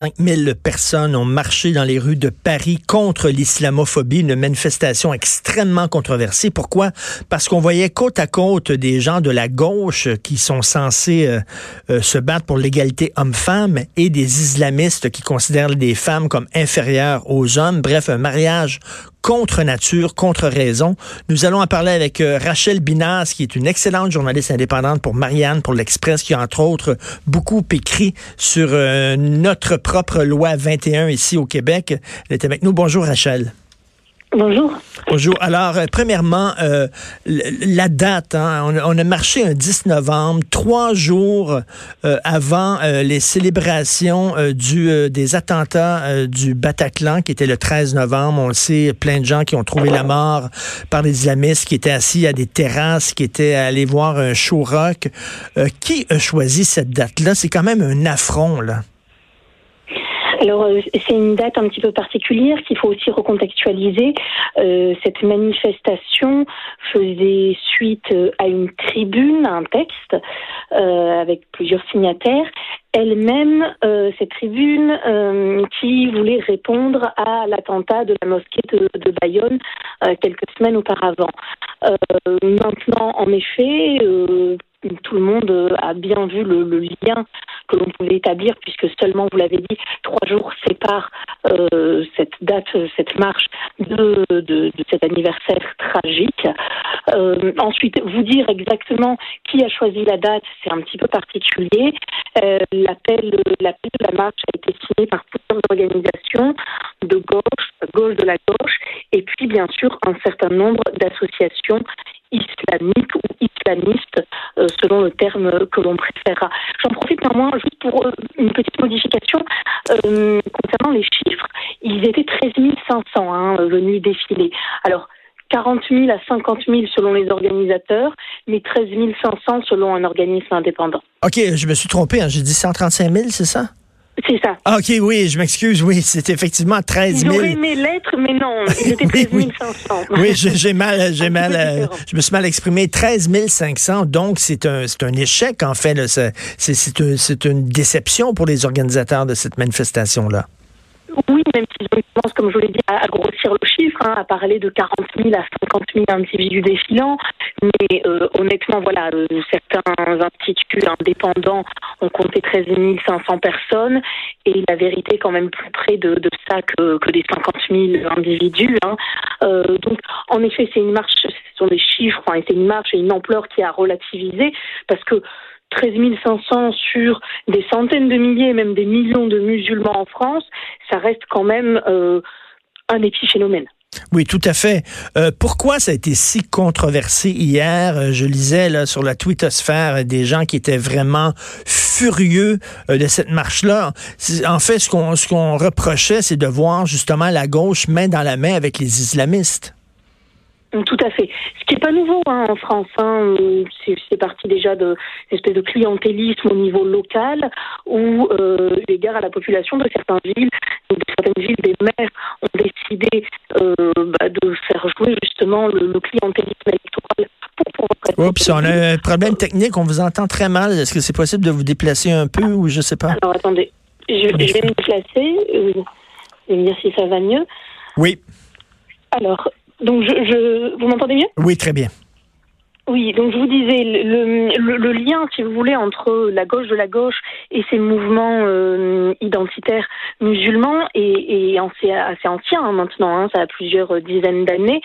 5000 personnes ont marché dans les rues de Paris contre l'islamophobie, une manifestation extrêmement controversée. Pourquoi? Parce qu'on voyait côte à côte des gens de la gauche qui sont censés euh, euh, se battre pour l'égalité homme-femme et des islamistes qui considèrent les femmes comme inférieures aux hommes. Bref, un mariage contre nature, contre raison. Nous allons en parler avec euh, Rachel Binas, qui est une excellente journaliste indépendante pour Marianne, pour l'Express, qui a entre autres beaucoup écrit sur notre propre loi 21 ici au Québec. Elle est avec nous. Bonjour Rachel. Bonjour. Bonjour. Alors, euh, premièrement, euh, la date, hein, on, a marché un 10 novembre, trois jours euh, avant les célébrations du, des attentats du Bataclan, qui était le 13 novembre. On le sait, plein de gens qui ont trouvé la mort par les islamistes, qui étaient assis à des terrasses, qui étaient allés voir un show rock. qui a choisi cette date-là? C'est quand même un affront, là. Alors euh, c'est une date un petit peu particulière qu'il faut aussi recontextualiser. Euh, cette manifestation faisait suite euh, à une tribune, à un texte avec plusieurs signataires. Elle-même, cette tribune qui voulait répondre à l'attentat de la mosquée de, de Bayonne quelques semaines auparavant. maintenant, en effet, tout le monde a bien vu le, lien que l'on pouvait établir, puisque seulement, vous l'avez dit, trois jours séparent euh, cette date, cette marche de, cet anniversaire tragique. Euh, ensuite, vous dire exactement qui a choisi la date, c'est un petit peu particulier. Euh, l'appel, l'appel de la marche a été signé par plusieurs organisations de gauche, gauche de la gauche, et puis bien sûr un certain nombre d'associations islamiques ou islamistes, euh, selon le terme que l'on préférera. J'en profite néanmoins juste pour euh, une petite modification euh, concernant les chiffres. Ils étaient 13 500 hein, venus défiler. Alors, 40 000 à 50 000 selon les organisateurs, mais 13 500 selon un organisme indépendant. OK, je me suis trompé, hein. j'ai dit 135 000, c'est ça? C'est ça. Ah, OK, oui, je m'excuse. Oui, c'est effectivement 13 000. J'aurais aimé l'être, mais non, c'était 13 500. oui, j'ai mal, j'ai mal, euh, je me suis mal exprimé. 13 500, donc c'est un, un échec, en fait. C'est une déception pour les organisateurs de cette manifestation-là. Oui, même s'ils commencent, comme je vous l'ai dit, à, grossir le chiffre, hein, à parler de 40 000 à 50 000 individus défilants. Mais euh, honnêtement, voilà, euh, certains instituts indépendants ont compté 13 500 personnes et la vérité quand même plus près de, de ça que, que des 50 000 individus. Hein. Euh, donc, en effet, c'est une marche, ce sont des chiffres, hein, c'est une marche et une ampleur qui a relativisé parce que 13 500 sur des centaines de milliers, même des millions de musulmans en France, ça reste quand même euh, un épiphénomène. Oui, tout à fait. Euh, pourquoi ça a été si controversé hier? Euh, je lisais là, sur la twittosphère des gens qui étaient vraiment furieux de cette marche-là. En fait, ce qu'on ce qu'on reprochait, c'est de voir justement la gauche main dans la main avec les islamistes. Tout à fait. Ce qui n'est pas nouveau hein, en France, hein, c'est parti déjà d'une espèce de clientélisme au niveau local où euh, l'égard à la population de certaines villes, de certaines villes, des maires ont décidé euh, bah, de faire jouer justement le, clientélisme électoral pour pouvoir... Oups, on a un problème technique, on vous entend très mal. Est-ce que c'est possible de vous déplacer un peu ou je sais pas? Alors attendez, je, je vais me déplacer euh, et me dire si ça va mieux. Oui. Alors, donc, je, je vous m'entendez mieux? Oui, très bien. Oui, donc je vous disais, le, le, lien, si vous voulez, entre la gauche de la gauche et ces mouvements euh, identitaires musulmans est, est assez, assez ancien hein, maintenant, hein, ça a plusieurs dizaines d'années.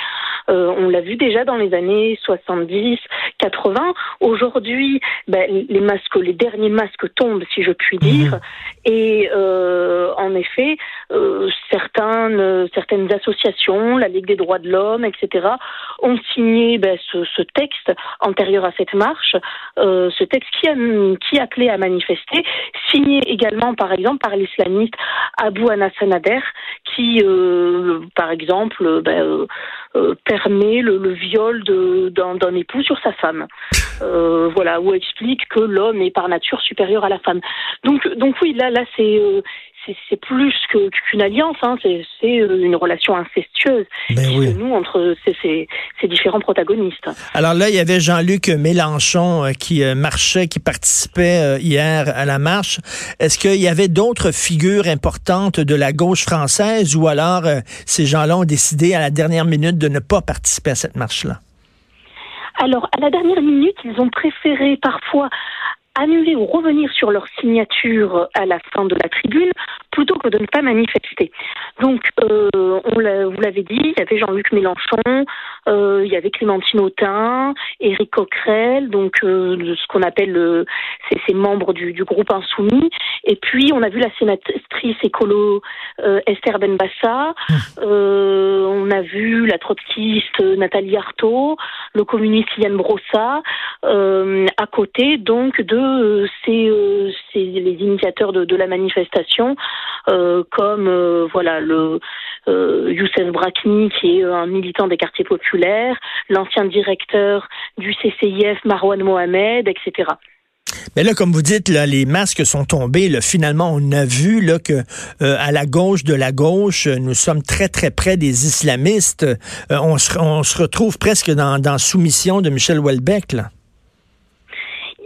Euh, on l'a vu déjà dans les années 70, 80. Aujourd'hui, ben, les masques, les derniers masques tombent, si je puis dire, mmh. et euh, en effet, euh, certaines, certaines associations, la Ligue des droits de l'homme, etc., ont signé ben, ce, ce texte antérieure à cette marche, euh, ce texte qui, a, qui appelait à manifester, signé également par exemple par l'islamiste Abu Anas qui, euh, par exemple, ben, euh, permet le, viol d'un époux sur sa femme. Voilà, ou explique que l'homme est par nature supérieur à la femme. Donc, donc oui, là, là, c'est c'est plus qu'une alliance, hein, c'est une relation incestueuse ben oui. nous entre ces, ces, différents protagonistes. Alors là, il y avait Jean-Luc Mélenchon qui marchait, qui participait hier à la marche. Est-ce qu'il y avait d'autres figures importantes de la gauche française ou alors ces gens-là ont décidé à la dernière minute de ne pas participer à cette marche-là? Alors, à la dernière minute, ils ont préféré parfois annuler ou revenir sur leur signature à la fin de la tribune plutôt que de ne pas manifester. Donc, euh, on vous l'avez dit, il y avait Jean-Luc Mélenchon, euh, il y avait Clémentine Autain, Éric Coquerel, donc euh, ce qu'on appelle euh, ces, membres du, du, groupe Insoumis. Et puis, on a vu la sénatrice écolo euh, Esther Benbassa, mmh. on a vu la trotskiste Nathalie Arthaud, le communiste Yann Brossa, à côté donc de ces, ces les initiateurs de, de la manifestation euh, comme euh, voilà le euh, Youssef Brakni, qui est un militant des quartiers populaires, l'ancien directeur du CCIF, Marwan Mohamed, etc. Mais là, comme vous dites, les masques sont tombés. Finalement, on a vu là, que à la gauche de la gauche, nous sommes très, très près des islamistes. on, se, on, se, retrouve presque dans, dans soumission de Michel Houellebecq. Là.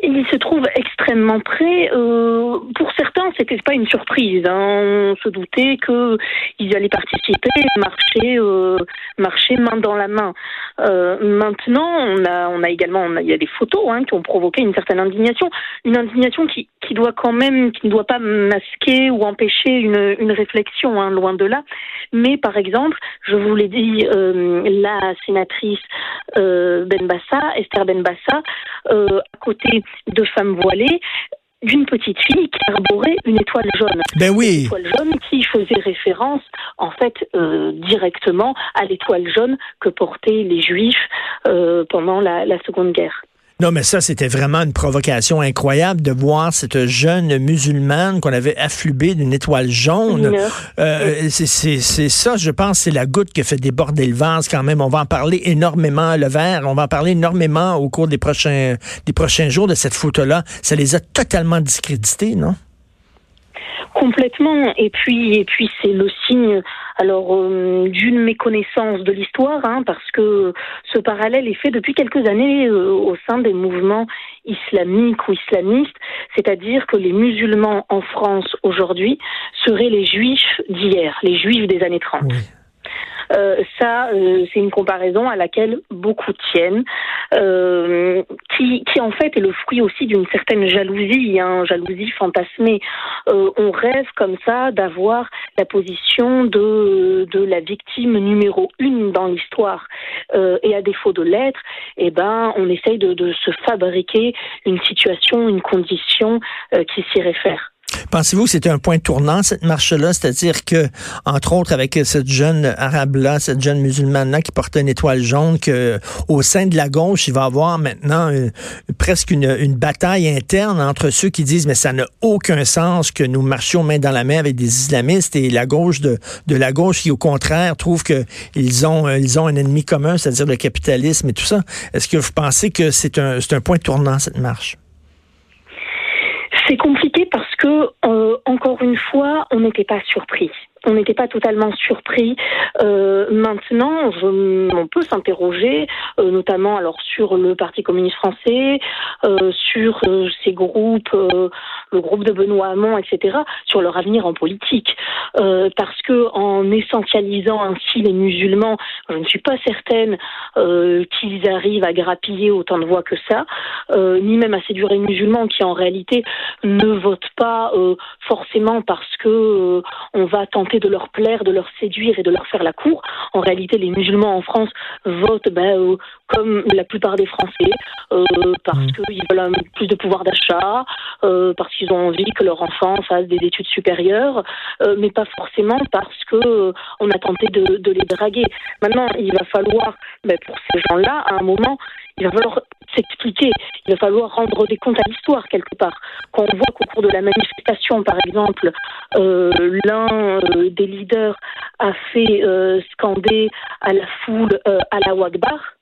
Il se trouve extrêmement près. Euh, pour certains, c'était pas une surprise. Hein. On se doutait qu'ils allaient participer, marcher, euh, marcher main dans la main. Euh, maintenant, on a, on a également, il y a des photos hein, qui ont provoqué une certaine indignation, une indignation qui, qui doit quand même, qui ne doit pas masquer ou empêcher une, une réflexion, hein, loin de là. Mais par exemple, je vous l'ai dit, euh, la sénatrice euh, Benbassa, Esther Benbassa, euh, à côté de femmes voilées, d'une petite fille qui arborait une étoile jaune. Ben oui. Une étoile jaune qui faisait référence, en fait, euh, directement à l'étoile jaune que portaient les Juifs euh, pendant la, la Seconde Guerre. Non, mais ça, c'était vraiment une provocation incroyable de voir cette jeune musulmane qu'on avait afflubée d'une étoile jaune. Euh, c'est ça, je pense, c'est la goutte qui fait déborder le vase quand même. On va en parler énormément, le verre, on va en parler énormément au cours des prochains, des prochains jours de cette photo-là. Ça les a totalement discrédités, non? Complètement. Et puis, et puis c'est le signe alors euh, d'une méconnaissance de l'histoire, hein, parce que ce parallèle est fait depuis quelques années euh, au sein des mouvements islamiques ou islamistes, c'est-à-dire que les musulmans en France aujourd'hui seraient les juifs d'hier, les juifs des années 30. Euh, ça, euh, c'est une comparaison à laquelle beaucoup tiennent, euh, qui, qui en fait est le fruit aussi d'une certaine jalousie, hein, jalousie fantasmée. on rêve comme ça d'avoir la position de, de la victime numéro une dans l'histoire. et à défaut de l'être, eh ben, on essaye de, de, se fabriquer une situation, une condition qui s'y réfère. Pensez-vous que c'était un point tournant, cette marche-là? C'est-à-dire que, entre autres, avec cette jeune arabe-là, cette jeune musulmane-là qui portait une étoile jaune, que au sein de la gauche, il va y avoir maintenant euh, presque une, bataille interne entre ceux qui disent, mais ça n'a aucun sens que nous marchions main dans la main avec des islamistes et la gauche de, la gauche qui, au contraire, trouve qu'ils ont, euh, ils ont un ennemi commun, c'est-à-dire le capitalisme et tout ça. Est-ce que vous pensez que c'est un, un point tournant, cette marche? C'est encore une fois, on n'était pas surpris on n'était pas totalement surpris. Euh, maintenant, on peut s'interroger, euh, notamment alors sur le Parti communiste français, euh, sur ces groupes, le groupe de Benoît Hamon, etc., sur leur avenir en politique, parce que en essentialisant ainsi les musulmans, je ne suis pas certaine qu'ils arrivent à grappiller autant de voix que ça, ni même à séduire les musulmans qui en réalité ne votent pas forcément parce que on va tenter de leur plaire, de leur séduire et de leur faire la cour. En réalité, les musulmans en France votent ben, euh, comme la plupart des Français, euh, parce mmh. qu'ils veulent plus de pouvoir d'achat, euh, parce qu'ils ont envie que leur enfant fasse des études supérieures, mais pas forcément parce que on a tenté de, de, les draguer. Maintenant, il va falloir, ben, pour ces gens-là, à un moment, il va falloir s'expliquer, il va falloir rendre des comptes à l'histoire quelque part. Quand on voit qu'au cours de la manifestation, par exemple, euh, l'un euh, des leaders a fait euh, scander à la foule à la Wagbar,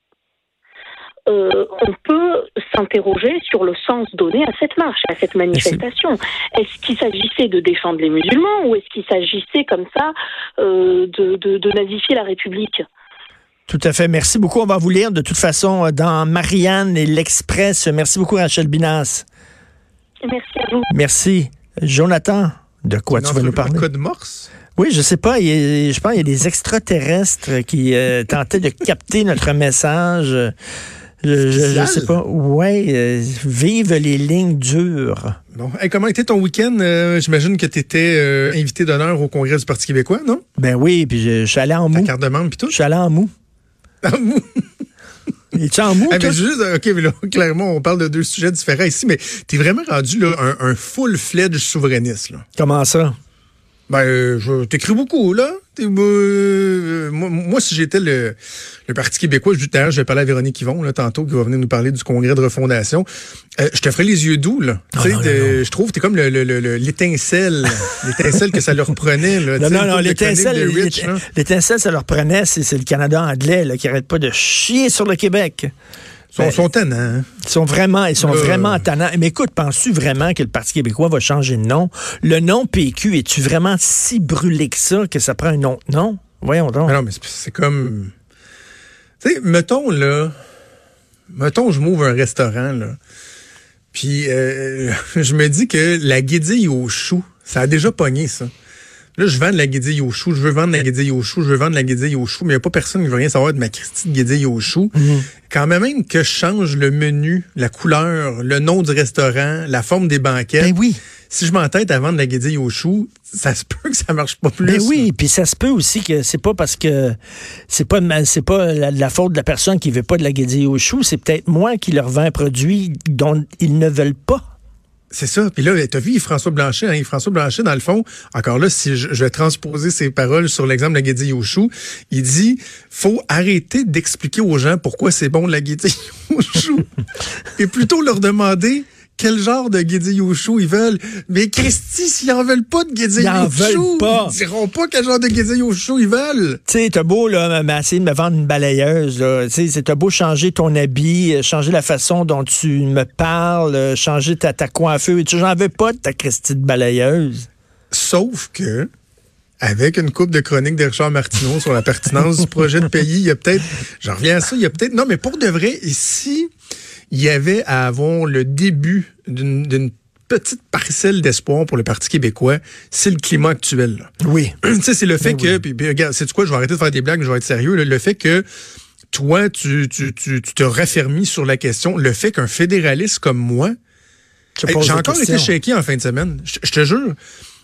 euh, on peut s'interroger sur le sens donné à cette marche, à cette manifestation. Est-ce qu'il s'agissait de défendre les musulmans ou est-ce qu'il s'agissait comme ça euh, de, de, de nazifier la République? Tout à fait. Merci beaucoup. On va vous lire de toute façon dans Marianne et l'Express. Merci beaucoup, Rachel Binas. Merci à vous. Merci. Jonathan, de quoi tu vas nous parler? code morse? Oui, je sais pas. je pense qu'il y a des extraterrestres qui euh, tentaient de capter notre message. Je, ne sais pas. Ouais, euh, vive les lignes dures. Bon. comment était ton week-end? Euh, j'imagine que tu étais invité d'honneur au Congrès du Parti québécois, non? Ben oui, puis je, suis allé en mou. Ta carte de membre, puis tout? Je suis allé en mou. Mou? Es-tu en mou? Ah, juste, OK, mais là, clairement, on parle de deux sujets différents ici, mais tu es vraiment rendu là, un, un full-fledged souverainiste. Là. Comment ça? Ben, euh, je t'écris beaucoup, là. Euh, moi, si j'étais le, le, Parti québécois, je, d'ailleurs, je vais parler à Véronique Yvon, là, tantôt, qui va venir nous parler du congrès de refondation. Euh, je te ferais les yeux doux, là. sais, je trouve que t'es comme l'étincelle, l'étincelle que ça leur prenait, là. Non, non, non, l'étincelle, l'étincelle, ça leur prenait, c'est le Canada anglais, là, qui arrête pas de chier sur le Québec. Ils sont, tannants. Hein? Ils sont vraiment, ils sont vraiment tannants. Mais écoute, penses-tu vraiment que le Parti québécois va changer de nom? Le nom PQ, es-tu vraiment si brûlé que ça que ça prend un autre nom? Voyons donc. non, mais c'est comme... Tu sais, mettons, là... Mettons, je m'ouvre un restaurant, là. Puis euh, je me dis que la guédille au chou, ça a déjà pogné, ça. Là, je vends de la guédille au chou, je veux vendre de la guédille au chou, je veux vendre de la guédille au chou, mais il n'y a pas personne qui veut rien savoir de ma Christine guédille au chou. Mhm. Quand même que je change le menu, la couleur, le nom du restaurant, la forme des banquettes. Ben oui. Si je m'entête à vendre de la guédille au chou, ça se peut que ça marche pas plus. Ben oui, puis ça se peut aussi que c'est pas parce que c'est pas c'est pas la, faute de la personne qui veut pas de la guédille au chou, c'est peut-être moi qui leur vends un produit dont ils ne veulent pas. C'est ça. Puis là, tu as vu François Blanchet. Hein? François Blanchet, dans le fond, encore là, si je, vais transposer ses paroles sur l'exemple de la guédille au chou, il dit faut arrêter d'expliquer aux gens pourquoi c'est bon la guédille au chou et plutôt leur demander quel genre de guédille au chou ils veulent? Mais Christy, s'ils en veulent pas de guédille au chou, pas. ils diront pas quel genre de guédille au chou ils veulent. Tu sais, t'as beau là, essayer de me vendre une balayeuse. Tu sais, t'as beau changer ton habit, euh, changer la façon dont tu me parles, euh, changer ta, ta coiffure. J'en veux pas de ta Christy de balayeuse. Sauf que avec une coupe de chronique de Richard Martineau sur la pertinence du projet de pays, il y a peut-être, j'en reviens à ça, il y a peut-être, non, mais pour de vrai, ici, il y avait à avoir le début d'une petite parcelle d'espoir pour le Parti québécois, c'est le climat actuel. Oui. tu sais, c'est le fait ben que, puis, regarde, c'est quoi, je vais arrêter de faire des blagues, je vais être sérieux, le fait que toi, tu, tu, tu, tu te raffermis sur la question, le fait qu'un fédéraliste comme moi, j'ai encore été shaké en fin de semaine, je te jure.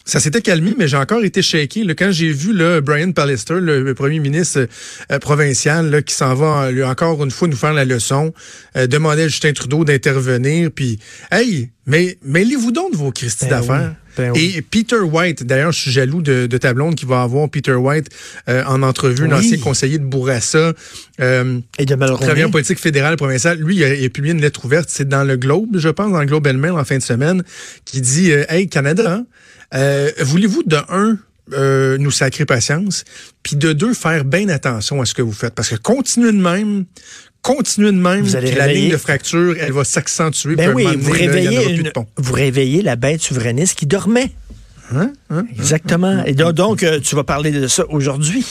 Ça s'était calmé, mais j'ai encore été shaké. Là, quand j'ai vu là, Brian Pallister, le, premier ministre euh, provincial, là, qui s'en va encore une fois nous faire la leçon, euh, demander à Justin Trudeau d'intervenir, puis hey, mais mêlez-vous donc de vos Christie ben d'affaires. Ben Et Peter White, d'ailleurs, je suis jaloux de, de ta blonde qui va avoir Peter White euh, en entrevue, l'ancien conseiller de Bourassa, euh, et de travailleur politique fédéral provincial. Lui, il a, publié une lettre ouverte, c'est dans le Globe, je pense, dans le Globe Mail en fin de semaine, qui dit Hey, Canada, hein, euh, voulez-vous de un euh, nous sacrer patience, puis de deux faire bien attention à ce que vous faites, parce que continuez de même, continuez de même, vous allez la ligne de fracture, elle va s'accentuer. Ben oui, vous réveillez, vous réveillez la bête souverainiste qui dormait. Hein? Hein? Exactement. Et donc, euh, tu vas parler de ça aujourd'hui.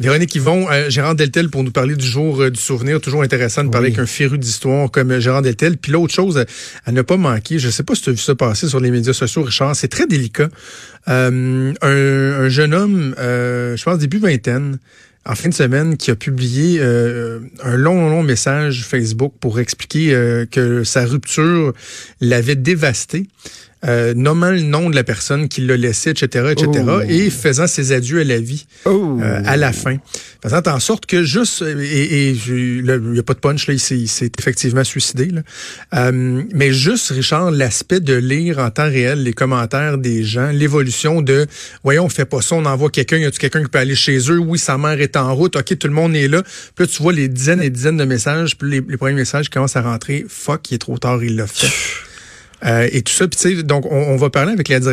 Véronique Yvon, euh, Gérard Deltel pour nous parler du jour euh, du souvenir. Toujours intéressant de parler avec un féru d'histoire comme euh, Gérard Deltel. Puis l'autre chose à, ne pas manquer, je ne sais pas si tu as vu ça passer sur les médias sociaux, Richard, c'est très délicat. un, jeune homme, je pense début vingtaine, en fin de semaine, qui a publié un long, long message Facebook pour expliquer que sa rupture l'avait dévasté euh, nommant le nom de la personne qui l'a laissé, etc., etc., et faisant ses adieux à la vie euh, à la fin. Faisant en sorte que juste, et, il n'y a pas de punch, là, il s'est effectivement suicidé, là. Euh, mais juste, Richard, l'aspect de lire en temps réel les commentaires des gens, l'évolution de, voyons, on fait pas ça, on envoie quelqu'un, y a-tu quelqu'un qui peut aller chez eux? Oui, sa mère est en route, ok, tout le monde est là. Puis là, tu vois les dizaines et dizaines de messages, puis les, les premiers messages commencent à rentrer, fuck, il est trop tard, il l'a fait. Euh, et tout ça, puis donc on, va parler avec la directrice